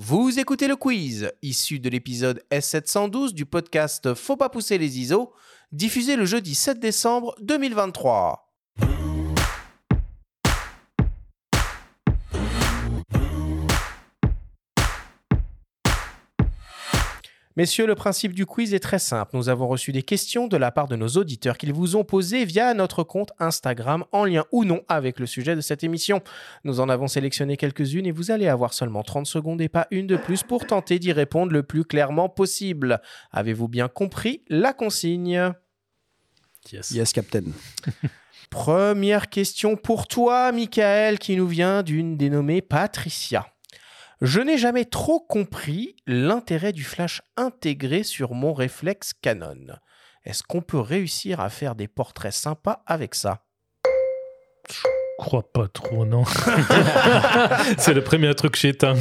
Vous écoutez le quiz, issu de l'épisode S712 du podcast Faut pas pousser les ISO, diffusé le jeudi 7 décembre 2023. Messieurs, le principe du quiz est très simple. Nous avons reçu des questions de la part de nos auditeurs qu'ils vous ont posées via notre compte Instagram en lien ou non avec le sujet de cette émission. Nous en avons sélectionné quelques-unes et vous allez avoir seulement 30 secondes et pas une de plus pour tenter d'y répondre le plus clairement possible. Avez-vous bien compris la consigne? Yes. Yes, Captain. Première question pour toi, Michael, qui nous vient d'une dénommée Patricia. Je n'ai jamais trop compris l'intérêt du flash intégré sur mon réflexe Canon. Est-ce qu'on peut réussir à faire des portraits sympas avec ça? Je crois pas trop, non. c'est le premier truc que j'éteins.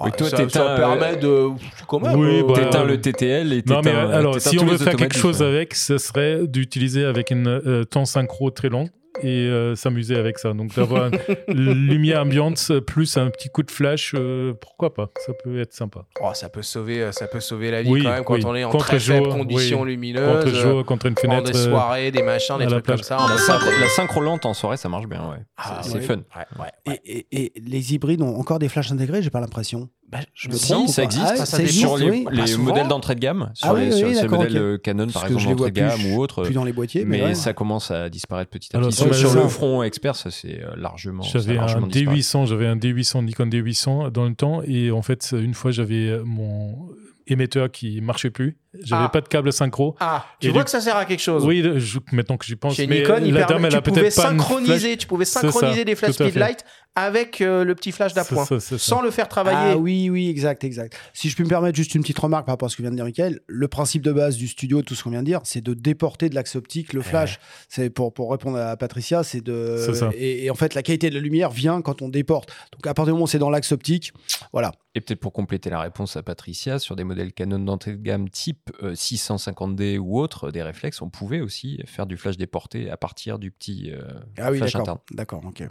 Oui, toi, ça, t'éteins, ça euh, permet de... Quand même, Oui, euh, bah, T'éteins euh, le TTL et Non, mais t'éteins- alors, si on veut faire quelque chose avec, ce serait d'utiliser avec une euh, temps synchro très long et euh, s'amuser avec ça. Donc, d'avoir une lumière ambiante plus un petit coup de flash, euh, pourquoi pas? Ça peut être sympa. oh, ça peut sauver, euh, ça peut sauver la vie Oui, quand même quand oui. on est en Contre très faible jour, conditions oui. lumineuses. Contre jour, contre une fenêtre. des soirées, des machins, des trucs comme ça. on La synchro, ça. la synchro lente en soirée, ça marche bien, ouais. Ah, C'est c'est ouais. fun. Ouais, ouais, ouais. Et, et- et les hybrides ont encore des flashs intégrés, j'ai pas l'impression. Bah, je me me Si, trompe ça existe. Ah, ça ça dépend. existe, sur les, oui. les souvent. modèles d'entrée de gamme, sur Ah les, oui, sur ces d'accord, modèles ok. euh, Canon, par Parce que exemple, je les vois d'entrée de plus- gamme ou autre. Plus dans les boîtiers, mais, Mais ouais. ça commence à disparaître petit à Alors, petit. sur sur le- front expert, ça c'est euh, largement. J'avais un largement disparu. D800, j'avais un D800, Nikon D800 dans le temps et en fait une fois j'avais euh, mon émetteur qui marchait plus, j'avais Ah. pas de câble synchro. Ah, tu Et vois du- que ça sert à quelque chose. Oui, je- maintenant que j'y pense, Chez mais Nikon, il la dame elle tu a pouvais peut-être pas une synchroniser, tu pouvais synchroniser des flash tout à fait. speedlight avec euh, le petit flash d'appoint, sans le faire travailler. Ah oui, oui, exact, exact. Si je peux me permettre juste une petite remarque par rapport à ce que vient de dire Michael, le principe de base du studio, tout ce qu'on vient de dire, c'est de déporter de l'axe optique le flash. C'est pour, pour répondre à Patricia, c'est de. C'est ça. Et, et en fait, la qualité de la lumière vient quand on déporte. Donc à partir du moment où c'est dans l'axe optique, voilà. Et peut-être pour compléter la réponse à Patricia, sur des modèles Canon d'entrée de gamme type euh, 650D ou autre, des réflexes, on pouvait aussi faire du flash déporté à partir du petit euh, Ah oui, flash interne. D'accord, ok.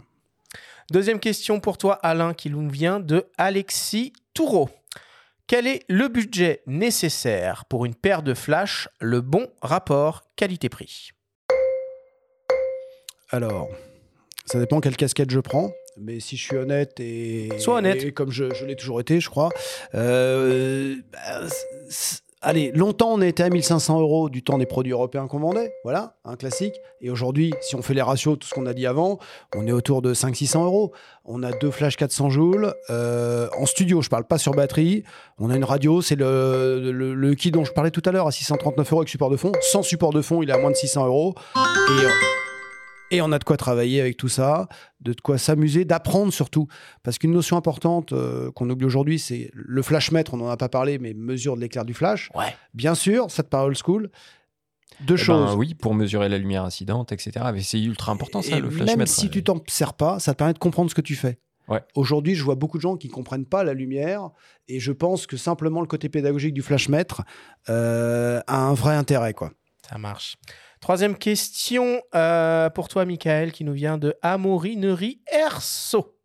Deuxième question pour toi, Alain, qui nous vient de Alexis Toureau. Quel est le budget nécessaire pour une paire de flash, le bon rapport qualité-prix? Alors, ça dépend quelle casquette je prends. Mais si je suis honnête et, Sois honnête. et comme je, je l'ai toujours été, je crois. euh, bah, allez, longtemps on était à 1500 euros du temps des produits européens qu'on vendait, voilà, un classique. Et aujourd'hui, si on fait les ratios, tout ce qu'on a dit avant, on est autour de 500-600 euros. On a deux flash 400 joules euh, en studio. Je parle pas sur batterie. On a une radio, c'est le, kit dont je parlais tout à l'heure à 639 euros avec support de fond. Sans support de fond, il est à moins de 600 euros. Et et on a de quoi travailler avec tout ça, de quoi s'amuser, d'apprendre surtout. Parce qu'une notion importante euh, qu'on oublie aujourd'hui, c'est le flash mètre, on n'en a pas parlé, mais mesure de l'éclair du flash. Ouais. Bien sûr, ça te paraît old school. Deux Eh ben, choses. oui, pour mesurer la lumière incidente, etc. Mais c'est ultra important ça, Et le flash même si tu t'en sers pas, ça te permet de comprendre ce que tu fais. Ouais. Aujourd'hui, je vois beaucoup de gens qui comprennent pas la lumière et je pense que simplement le côté pédagogique du flash mètre euh, a un vrai intérêt. Quoi. Ça marche. Troisième question euh, pour toi, Michael, qui nous vient de Amourinerie Erso.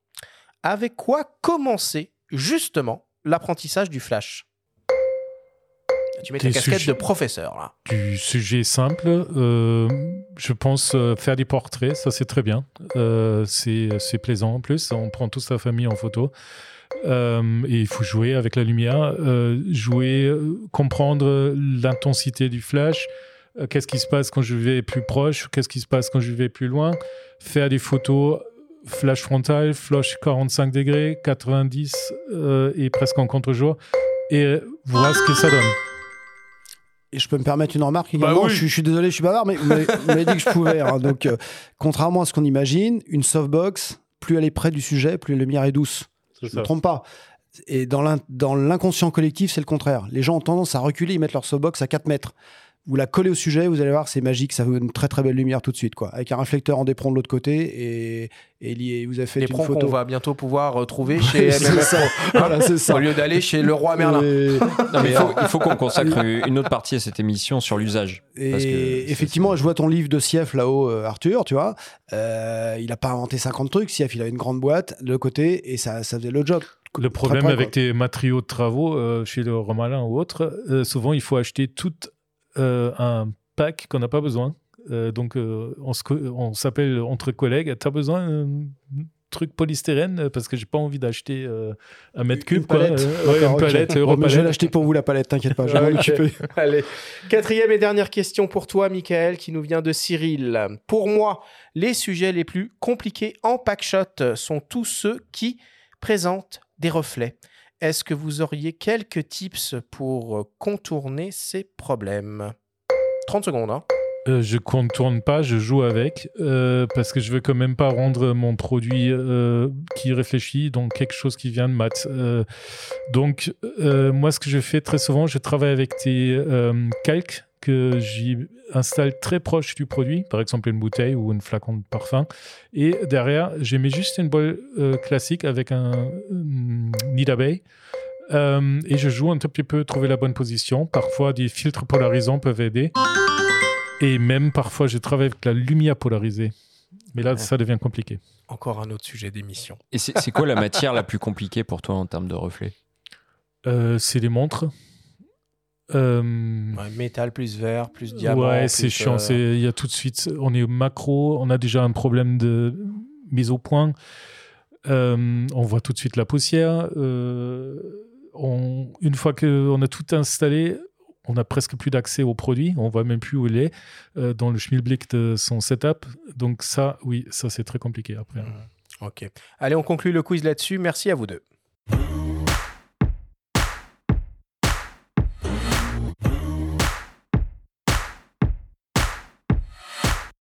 Avec quoi commencer justement l'apprentissage du flash? Tu mets ta casquette de professeur là. Du sujet simple, euh, je pense euh, faire des portraits, ça c'est très bien. Euh, c'est c'est plaisant en plus, on prend toute sa famille en photo. Et il faut jouer avec la lumière, jouer, comprendre l'intensité du flash, qu'est-ce qui se passe quand je vais plus proche, qu'est-ce qui se passe quand je vais plus loin, faire des photos flash frontal, flash 45 degrés, 90 euh, et presque en contre-jour, et euh, voir ce que ça donne. Et je peux me permettre une remarque Bah également. oui. je, suis- je suis désolé, je suis bavard, mais vous m'avez dit que je pouvais. hein. Donc, euh, contrairement à ce qu'on imagine, une softbox, plus elle est près du sujet, plus la lumière est douce. Je ne me trompe pas. Et dans l'inconscient collectif, c'est le contraire. Les gens ont tendance à reculer, ils mettent leur softbox à 4 mètres. Vous la collez au sujet, vous allez voir, c'est magique, ça vous donne une très très belle lumière tout de suite, quoi. Avec un réflecteur en dépron de l'autre côté et, et lié- vous avez fait Des une photo. qu'on va bientôt pouvoir retrouver chez C'est MMF. Voilà, c'est ça. Au lieu d'aller chez le roi Merlin. Et- Non, mais il faut, il faut qu'on consacre une autre partie à cette émission sur l'usage. Et Parce que c'est- effectivement, je vois ton livre de Sief là-haut, euh, Arthur, tu vois. Euh, il n'a pas inventé 50 trucs. Sief, il avait une grande boîte de l'autre côté et ça, ça faisait le job. Le problème près, avec tes matériaux de travaux euh, chez le Romalin ou autre, euh, souvent il faut acheter tout euh, un pack qu'on n'a pas besoin. Euh, donc euh, on s'appelle entre collègues. T'as besoin d'un truc polystyrène? Euh, parce que j'ai pas envie d'acheter euh, un mètre cube. Une quoi. palette. Euh, ouais, D'accord, une ok. palette. Je vais l'acheter pour vous la palette, t'inquiète pas, je vais. Allez, quatrième et dernière question pour toi, Michael, qui nous vient de Cyril. Pour moi, les sujets les plus compliqués en packshot sont tous ceux qui présentent des reflets. Est-ce que vous auriez quelques tips pour contourner ces problèmes? 30 secondes, hein. Euh, je contourne pas, je joue avec euh, parce que je veux quand même pas rendre mon produit euh, qui réfléchit donc quelque chose qui vient de maths. Euh, donc euh, moi ce que je fais très souvent, je travaille avec des euh, calques que j'y installe très proche du produit, par exemple une bouteille ou une flacon de parfum. Et derrière, je mets juste une boîte euh, classique avec un euh, nid d'abeille. Euh, et je joue un tout petit peu, trouver la bonne position. Parfois, des filtres polarisants peuvent aider. Et même parfois, je travaille avec la lumière polarisée. Mais là, Ouais. ça devient compliqué. Encore un autre sujet d'émission. Et c'est c'est quoi la matière la plus compliquée pour toi en termes de reflets? Euh, c'est les montres. Euh, Ouais, métal plus vert, plus diamant. ouais, c'est chiant. euh, C'est- Il y a tout de suite, on est au macro, on a déjà un problème de mise au point. Euh, on voit tout de suite la poussière. Euh, on- une fois qu'on a tout installé, on a presque plus d'accès au produit. On voit même plus où il est euh, dans le schmilblick de son setup. Donc ça, oui, ça c'est très compliqué après. Ok. Allez, on conclut le quiz là-dessus. Merci à vous deux.